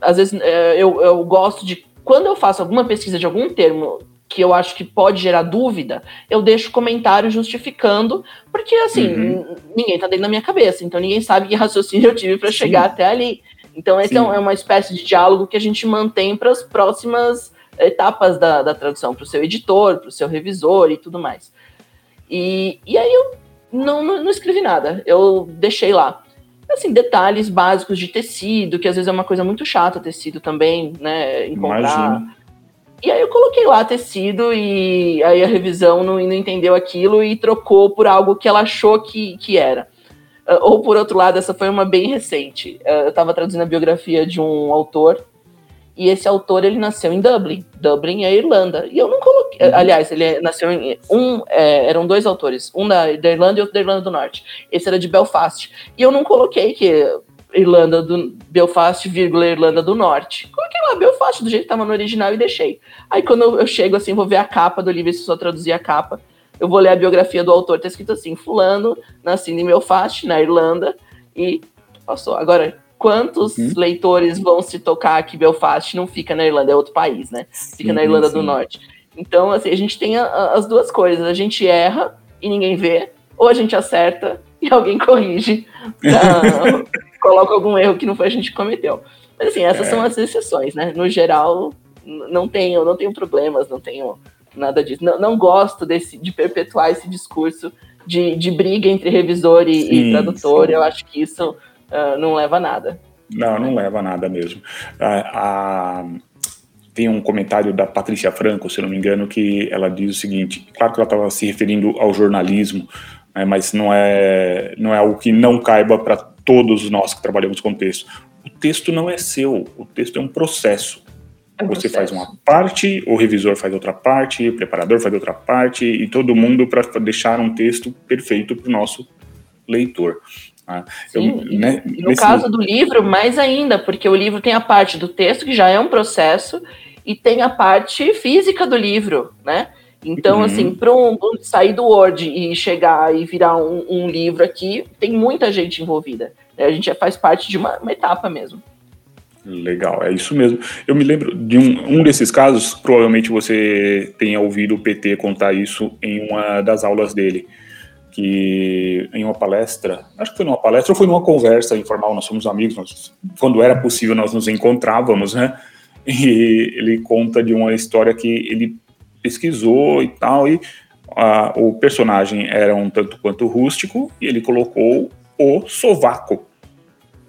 Às vezes é, eu, eu gosto de. Quando eu faço alguma pesquisa de algum termo que eu acho que pode gerar dúvida, eu deixo comentário justificando, porque assim, uhum. ninguém tá dentro da minha cabeça, então ninguém sabe que raciocínio eu tive para chegar até ali. Então, esse é, é uma espécie de diálogo que a gente mantém para as próximas etapas da, da tradução, para o seu editor, para o seu revisor e tudo mais. E, e aí eu não, não, não escrevi nada, eu deixei lá. Assim, detalhes básicos de tecido, que às vezes é uma coisa muito chata tecido também, né? Encontrar. Imagina. E aí eu coloquei lá tecido e aí a revisão não, não entendeu aquilo e trocou por algo que ela achou que, que era. Uh, ou por outro lado, essa foi uma bem recente. Uh, eu estava traduzindo a biografia de um autor e esse autor, ele nasceu em Dublin. Dublin é Irlanda. E eu não coloquei... Uhum. Aliás, ele nasceu em... Um, é, eram dois autores. Um da, da, Irlanda e outro da Irlanda do Norte. Esse era de Belfast. E eu não coloquei que Irlanda do... Belfast, vírgula, Irlanda do Norte. Coloquei lá Belfast, do jeito que estava no original e deixei. Aí quando eu, eu chego assim, vou ver a capa do livro, se só traduzir a capa, eu vou ler a biografia do autor, tá escrito assim, fulano, nascido em Belfast, na Irlanda, e passou. Agora, quantos uhum. leitores vão se tocar que Belfast não fica na Irlanda, é outro país, né? Fica sim, na Irlanda sim. do Norte. Então, assim, a gente tem a, a, as duas coisas. A gente erra e ninguém vê, ou a gente acerta e alguém corrige, coloca algum erro que não foi a gente que cometeu. Mas assim, essas é. são as exceções, né? No geral, não tenho, não tenho problemas, não tenho nada disso. Não, não gosto desse, de perpetuar esse discurso de, de briga entre revisor e, sim, e tradutor, eu acho que isso uh, não leva a nada. Não, não leva a nada mesmo. a, tem um comentário da Patrícia Franco, se não me engano, que ela diz o seguinte: claro que ela estava se referindo ao jornalismo, né, mas não é, não é algo que não caiba para todos nós que trabalhamos com texto. O texto não é seu, o texto é um processo. É um Você processo. faz uma parte, o revisor faz outra parte, o preparador faz outra parte, e todo mundo para deixar um texto perfeito para o nosso leitor. Ah, Sim, eu, né, no caso do livro, mais ainda, porque o livro tem a parte do texto, que já é um processo, e tem a parte física do livro, né? Então, uhum. assim, para um, sair do Word e chegar e virar um, um, livro aqui, tem muita gente envolvida. Né? A gente já faz parte de uma, uma, etapa mesmo. Legal, é isso mesmo. Eu me lembro de um, um desses casos, provavelmente você tenha ouvido o PT contar isso em uma das aulas dele que em uma palestra, acho que foi numa palestra ou foi numa conversa informal, nós somos amigos, nós, quando era possível nós nos encontrávamos, né? E ele conta de uma história que ele pesquisou e tal, e a, o personagem era um tanto quanto rústico, e ele colocou o sovaco.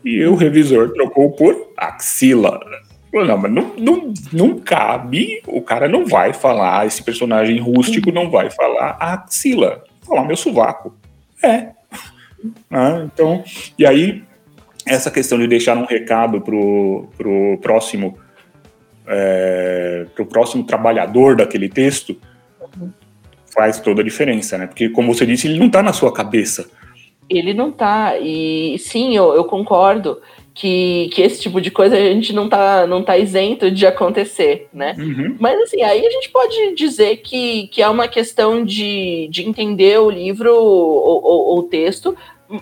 E o revisor trocou por axila. Não, mas não, não, não cabe, o cara não vai falar, esse personagem rústico não vai falar axila falar meu sovaco. É. Ah, então, e aí, essa questão de deixar um recado pro, pro próximo é, pro próximo trabalhador daquele texto faz toda a diferença, né? Porque, como você disse, ele não está na sua cabeça. Ele não está. E sim, eu, eu concordo que, que esse tipo de coisa a gente não tá, não tá isento de acontecer, né? Uhum. Mas assim, aí a gente pode dizer que, que é uma questão de, de entender o livro ou o texto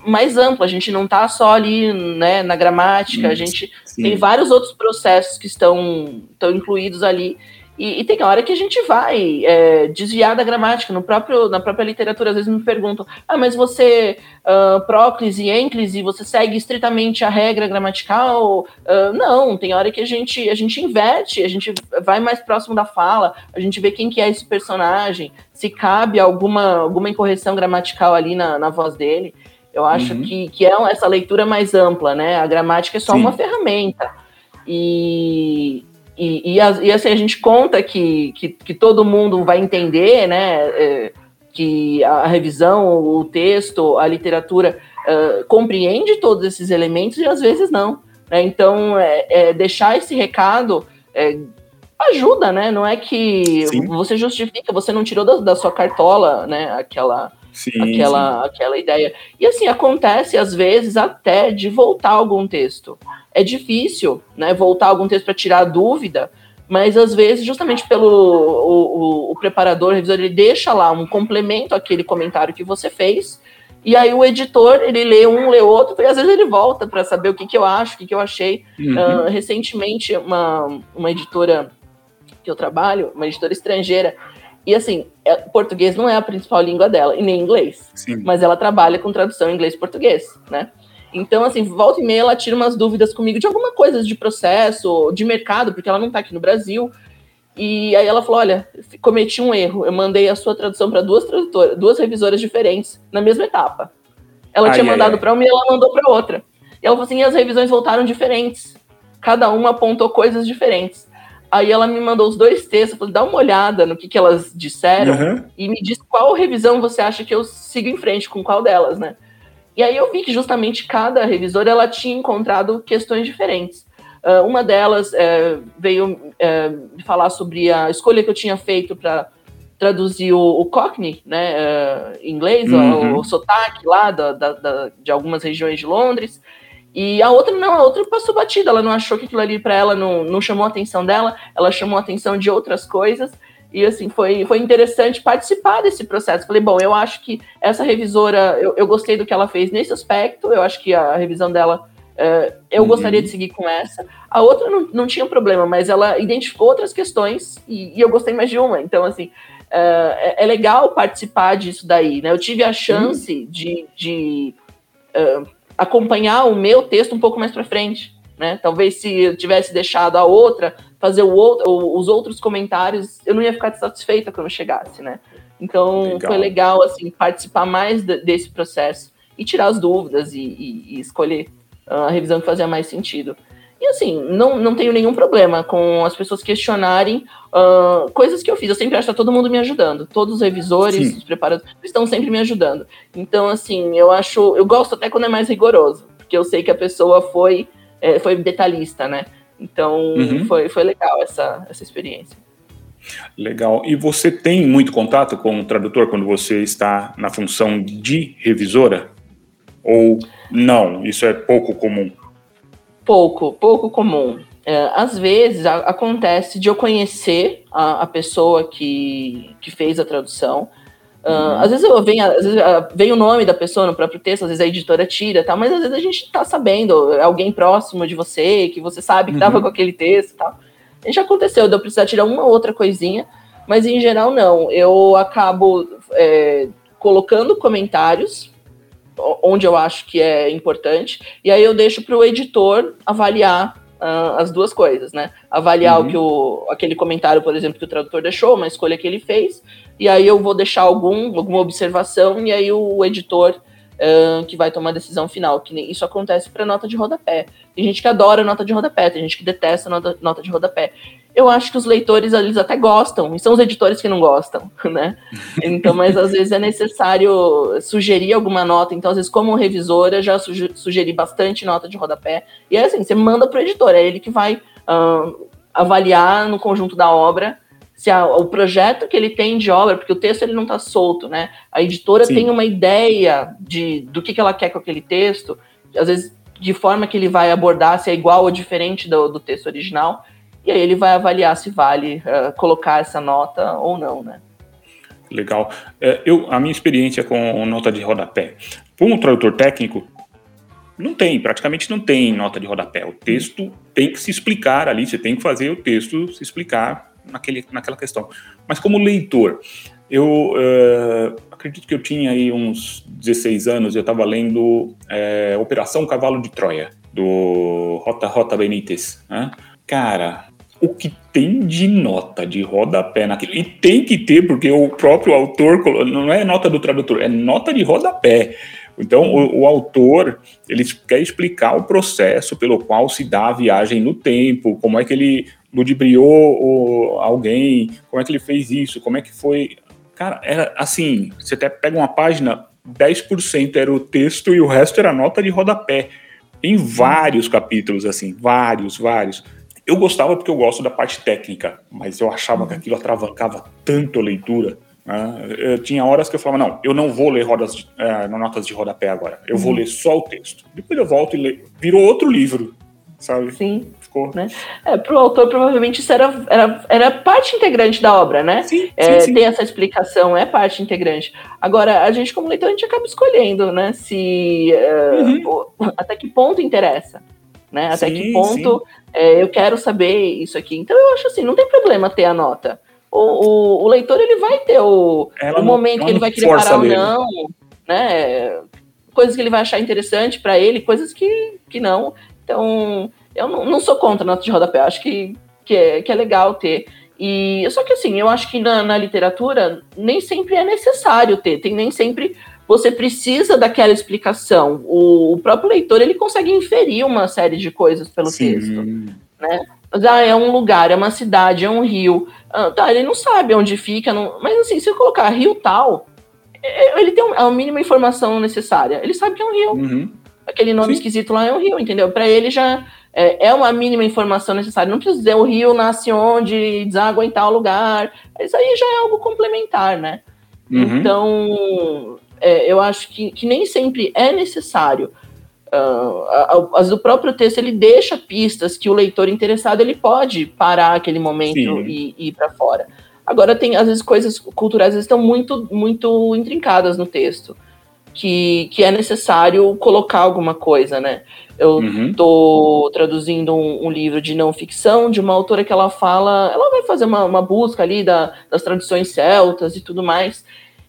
mais amplo, a gente não tá só ali né, na gramática, a gente Sim. tem vários outros processos que estão, estão incluídos ali e, e, tem hora que a gente vai é, desviar da gramática. No próprio, na própria literatura, às vezes me perguntam: ah, mas você, uh, próclise e ênclise, você segue estritamente a regra gramatical? Uh, não, tem hora que a gente, a gente inverte, a gente vai mais próximo da fala, a gente vê quem que é esse personagem, se cabe alguma, alguma incorreção gramatical ali na, na voz dele. Eu acho uhum. que, que é essa leitura mais ampla, né? A gramática é só Sim. uma ferramenta. E, e, e, e, assim, a gente conta que, que, que, todo mundo vai entender, né? É, que a revisão, o texto, a literatura uh, compreende todos esses elementos e às vezes não. Né? Então, é, é, deixar esse recado é, ajuda, né? Não é que sim. você justifica, você não tirou da, da sua cartola, né? Aquela, sim, aquela, sim. aquela ideia. E assim, acontece às vezes até de voltar algum texto é difícil, né, voltar algum texto para tirar a dúvida, mas às vezes, justamente pelo o, o, o, preparador, o revisor, ele deixa lá um complemento àquele comentário que você fez, e aí o editor, ele lê um, lê outro, e às vezes ele volta para saber o que, que eu acho, o que, que eu achei. Uhum. Uh, recentemente, uma, uma editora que eu trabalho, uma editora estrangeira, e assim, é, português não é a principal língua dela, e nem inglês, Sim. mas ela trabalha com tradução inglês-português, né? Então, assim, volta e meia ela tira umas dúvidas comigo de alguma coisa de processo, de mercado, porque ela não está aqui no Brasil. E aí ela falou: olha, cometi um erro. Eu mandei a sua tradução para duas tradutoras, duas revisoras diferentes na mesma etapa. Ela ai, tinha mandado para uma e ela mandou para outra. E ela falou assim: e as revisões voltaram diferentes. Cada uma apontou coisas diferentes. Aí ela me mandou os dois textos, falou, dá uma olhada no que, que elas disseram uhum. e me diz qual revisão você acha que eu sigo em frente, com qual delas, né? E aí eu vi que justamente cada revisora ela tinha encontrado questões diferentes. Uh, uma delas é, veio é, falar sobre a escolha que eu tinha feito para traduzir o, o, Cockney, né, uh, em inglês, uhum. o, o, sotaque lá da, da, da, de algumas regiões de Londres. E a outra não, a outra passou batida, ela não achou que aquilo ali para ela não, não chamou a atenção dela, ela chamou a atenção de outras coisas. E assim, foi, foi interessante participar desse processo. Falei, bom, eu acho que essa revisora, eu, eu gostei do que ela fez nesse aspecto, eu acho que a revisão dela, uh, eu uhum. gostaria de seguir com essa. A outra não, não tinha problema, mas ela identificou outras questões e, e eu gostei mais de uma. Então, assim, uh, é, é, legal participar disso daí, né? Eu tive a chance uhum. de, de uh, acompanhar o meu texto um pouco mais para frente. Né? Talvez se eu tivesse deixado a outra fazer o outro, os outros comentários, eu não ia ficar satisfeita quando chegasse, né? Então legal. foi legal assim participar mais desse processo e tirar as dúvidas e, e, e escolher a revisão que fazia mais sentido. E assim, não, não tenho nenhum problema com as pessoas questionarem uh, coisas que eu fiz. Eu sempre acho que tá todo mundo me ajudando. Todos os revisores, Sim. os preparadores, estão sempre me ajudando. Então, assim, eu acho. Eu gosto até quando é mais rigoroso, porque eu sei que a pessoa foi, é, foi detalhista, né? Então, uhum. foi, foi legal essa, essa experiência. Legal. E você tem muito contato com o tradutor quando você está na função de revisora? Ou não? Isso é pouco comum? pouco, pouco comum. É, às vezes a, acontece de eu conhecer a, a, pessoa que, que fez a tradução. Uh, Às vezes eu venho, às vezes, uh, vem o nome da pessoa no próprio texto, às vezes a editora tira, tal, mas às vezes a gente está sabendo, é alguém próximo de você, que você sabe que estava uhum. com aquele texto tal. Já aconteceu de eu precisar tirar uma ou outra coisinha, mas em geral não. Eu acabo é, colocando comentários onde eu acho que é importante, e aí eu deixo para o editor avaliar uh, as duas coisas, né? Avaliar uhum. o que o, aquele comentário, por exemplo, que o tradutor deixou, uma escolha que ele fez, e aí eu vou deixar algum, alguma observação, e aí o editor uh, que vai tomar a decisão final. Que isso acontece para nota de rodapé. Tem gente que adora nota de rodapé, tem gente que detesta nota, nota de rodapé eu acho que os leitores eles até gostam, e são os editores que não gostam, né? Então, mas às vezes é necessário sugerir alguma nota. Então, às vezes, como revisora, já sugeri bastante nota de rodapé. E é assim, você manda para o editor, é ele que vai uh, avaliar no conjunto da obra se a, o projeto que ele tem de obra, porque o texto ele não está solto, né? A editora Sim. tem uma ideia de do que, que ela quer com aquele texto, às vezes de forma que ele vai abordar se é igual ou diferente do, do texto original e aí ele vai avaliar se vale uh, colocar essa nota ou não, né? Legal. É, eu, a minha experiência com nota de rodapé. Para um tradutor técnico, não tem, praticamente não tem nota de rodapé. O texto tem que se explicar ali, você tem que fazer o texto se explicar naquele, naquela questão. Mas como leitor, eu uh, acredito que eu tinha aí uns 16 anos, eu estava lendo uh, Operação Cavalo de Troia, do Rota Rota Benítez. Né? Cara, o que tem de nota de rodapé naquilo. E tem que ter, porque o próprio autor, não é nota do tradutor, é nota de rodapé. Então, o, o, autor, ele quer explicar o processo pelo qual se dá a viagem no tempo, como é que ele ludibriou alguém, como é que ele fez isso, como é que foi... Cara, era assim, você até pega uma página, 10% era o texto e o resto era nota de rodapé. Em vários capítulos, assim, vários, vários. Eu gostava porque eu gosto da parte técnica, mas eu achava que aquilo atravancava tanto a leitura. Né? Tinha horas que eu falava, não, eu não vou ler rodas de, é, notas de rodapé agora, eu vou uhum. ler só o texto. Depois eu volto e leio. Virou outro livro, sabe? Sim. Ficou. Né? É, para o autor, provavelmente isso era, era, era parte integrante da obra, né? Sim, é, sim, sim. Tem essa explicação, é parte integrante. Agora, a gente, como leitor, a gente acaba escolhendo, né? Se uh, uhum. até que ponto interessa né? Até sim, que ponto é, eu quero saber isso aqui. Então eu acho assim, não tem problema ter a nota. O, o, o leitor ele vai ter o, o momento não, que ele vai querer parar ou não, né? Coisas que ele vai achar interessante para ele, coisas que, que não. Então, eu não, não sou contra a nota de rodapé, acho que, que, é, que é legal ter. E só que assim, eu acho que na, na literatura nem sempre é necessário ter, tem nem sempre você precisa daquela explicação. O, o, próprio leitor ele consegue inferir uma série de coisas pelo Sim. texto, né? Ah, é um lugar, é uma cidade, é um rio. Ah, tá, ele não sabe onde fica, não... mas assim, se eu colocar rio tal, é, é, ele tem a mínima informação necessária. Ele sabe que é um rio. Uhum. Aquele nome Sim. esquisito lá é um rio, entendeu? Para ele já é, é, uma mínima informação necessária. Não precisa dizer o rio nasce onde, deságua em tal lugar. Isso aí já é algo complementar, né? Uhum. Então, é, eu acho que, que nem sempre é necessário. Uh, as do próprio texto ele deixa pistas que o leitor interessado ele pode parar aquele momento e, e, ir para fora. Agora tem às vezes coisas culturais estão muito muito intrincadas no texto que, que é necessário colocar alguma coisa, né? Eu estou uhum. traduzindo um, um, livro de não ficção de uma autora que ela fala, ela vai fazer uma, uma busca ali da, das tradições celtas e tudo mais.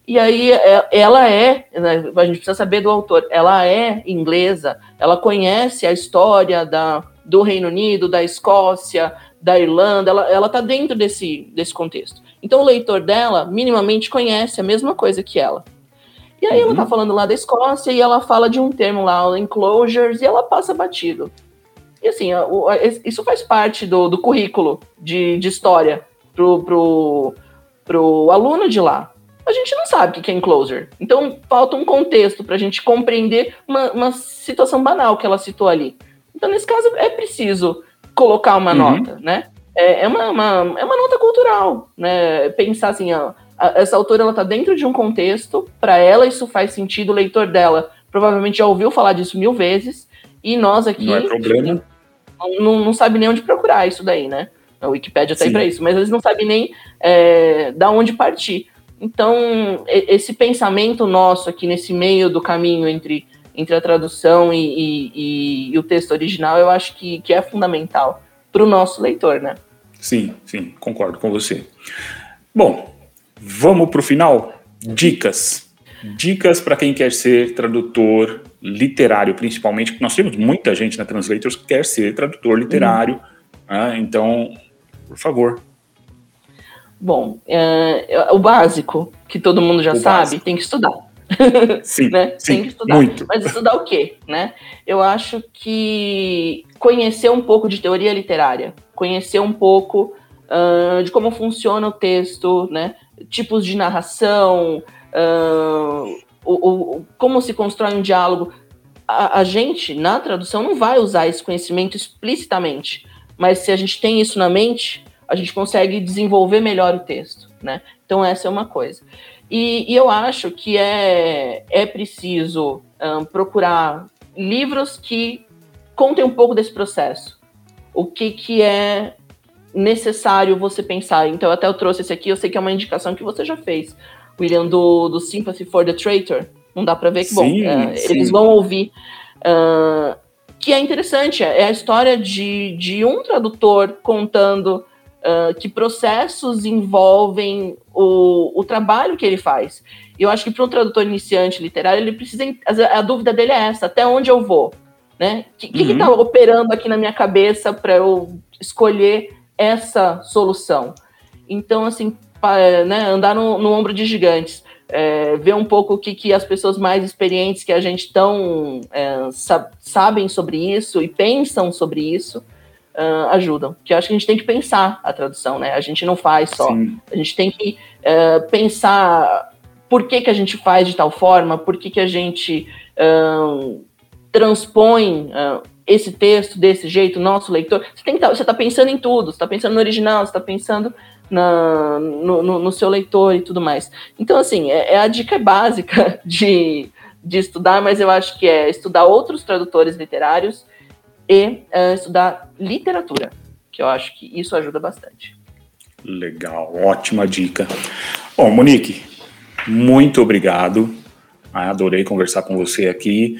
E aí é, ela é, né, a gente precisa saber do autor, ela é inglesa, ela conhece a história da, do Reino Unido, da Escócia, da Irlanda, ela, ela tá dentro desse, desse contexto. Então o leitor dela minimamente conhece a mesma coisa que ela. E aí uhum. ela tá falando lá da Escócia e ela fala de um termo lá, enclosures, e ela passa batido. E assim, isso faz parte do, do currículo de, de história pro, pro, pro aluno de lá. A gente não sabe o que é enclosure. Então falta um contexto para a gente compreender uma, uma situação banal que ela citou ali. Então, nesse caso, é preciso colocar uma uhum. nota, né? É, é, uma, uma, é uma nota cultural, né? Pensar assim, ó, essa autora ela está dentro de um contexto, para ela isso faz sentido, o leitor dela provavelmente já ouviu falar disso mil vezes, e nós aqui não, é problema. não, não sabe nem onde procurar isso daí, né? A Wikipédia está aí para isso, mas eles não sabem nem é, da onde partir. Então, esse pensamento nosso aqui nesse meio do caminho entre, entre a tradução e, e, e o texto original, eu acho que, que é fundamental para o nosso leitor, né? Sim, sim, concordo com você. Bom, vamos para o final? Dicas. Dicas para quem quer ser tradutor literário, principalmente, porque nós temos muita gente na Translators que quer ser tradutor literário. Uhum. Né? Então, por favor. Bom, é, o básico, que todo mundo já o sabe, básico. tem que estudar. Sim, né? sim, tem que estudar. Muito. Mas estudar o quê? Né? Eu acho que conhecer um pouco de teoria literária, conhecer um pouco uh, de como funciona o texto, né? tipos de narração, uh, o, o, como se constrói um diálogo. A, a gente, na tradução, não vai usar esse conhecimento explicitamente, mas se a gente tem isso na mente, a gente consegue desenvolver melhor o texto, né? Então essa é uma coisa. E, e eu acho que é, é preciso um, procurar livros que contem um pouco desse processo. O que, que é necessário você pensar. Então, até eu trouxe esse aqui, eu sei que é uma indicação que você já fez, William, do, do Sympathy for the Traitor. Não dá para ver que, sim, bom, é, eles vão ouvir. Uh, que é interessante, é a história de, de um tradutor contando uh, que processos envolvem o, o trabalho que ele faz. E eu acho que para um tradutor iniciante literário, ele precisa. A, a, dúvida dele é essa: até onde eu vou? Né? O que está uhum. Que tá operando aqui na minha cabeça para eu escolher essa solução? Então, assim, pra, né, andar no, no, ombro de gigantes, é, ver um pouco o que, que as pessoas mais experientes que a gente tão é, sabem sobre isso e pensam sobre isso uh, ajudam. Que eu acho que a gente tem que pensar a tradução, né? A gente não faz só. Sim. A gente tem que uh, pensar por que, que a gente faz de tal forma, por que, que a gente uh, transpõe esse texto desse jeito, nosso leitor. Você tem que tá, você está pensando em tudo, você está pensando no original, você está pensando na, no, no, no, seu leitor e tudo mais. Então, assim, é, é a dica básica de, de estudar, mas eu acho que é estudar outros tradutores literários e uh, estudar literatura, que eu acho que isso ajuda bastante. Legal, ótima dica. Bom, Monique, muito obrigado. Ah, adorei conversar com você aqui.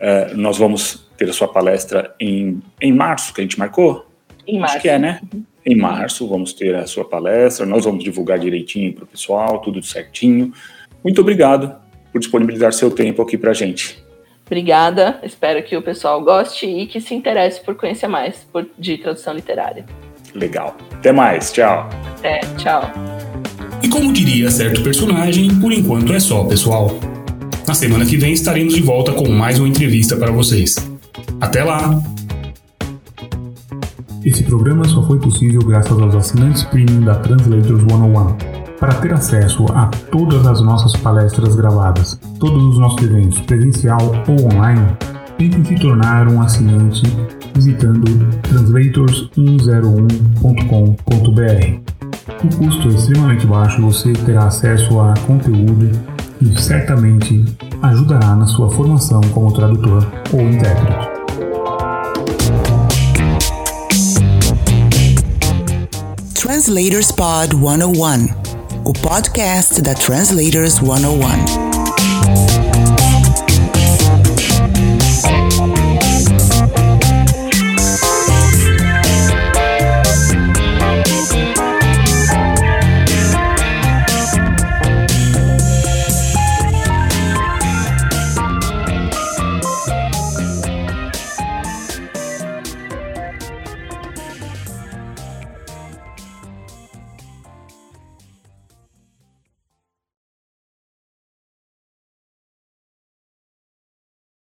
Uh, nós vamos ter a sua palestra em, em março, que a gente marcou? Em março. Acho que é, né? Uhum. Em março vamos ter a sua palestra, nós vamos divulgar direitinho para o pessoal, tudo certinho. Muito obrigado por disponibilizar seu tempo aqui para a gente. Obrigada, espero que o pessoal goste e que se interesse por conhecer mais por, de tradução literária. Legal. Até mais, tchau. Até, tchau. E como diria certo personagem, por enquanto é só, pessoal. Na semana que vem estaremos de volta com mais uma entrevista para vocês. Até lá! Esse programa só foi possível graças aos assinantes premium da Translators 101. Para ter acesso a todas as nossas palestras gravadas, todos os nossos eventos presencial ou online, tente se tornar um assinante visitando translators101.com.br. O custo é extremamente baixo, você terá acesso a conteúdo e certamente ajudará na sua formação como tradutor ou intérprete. Translators Pod 101 o podcast da Translators 101.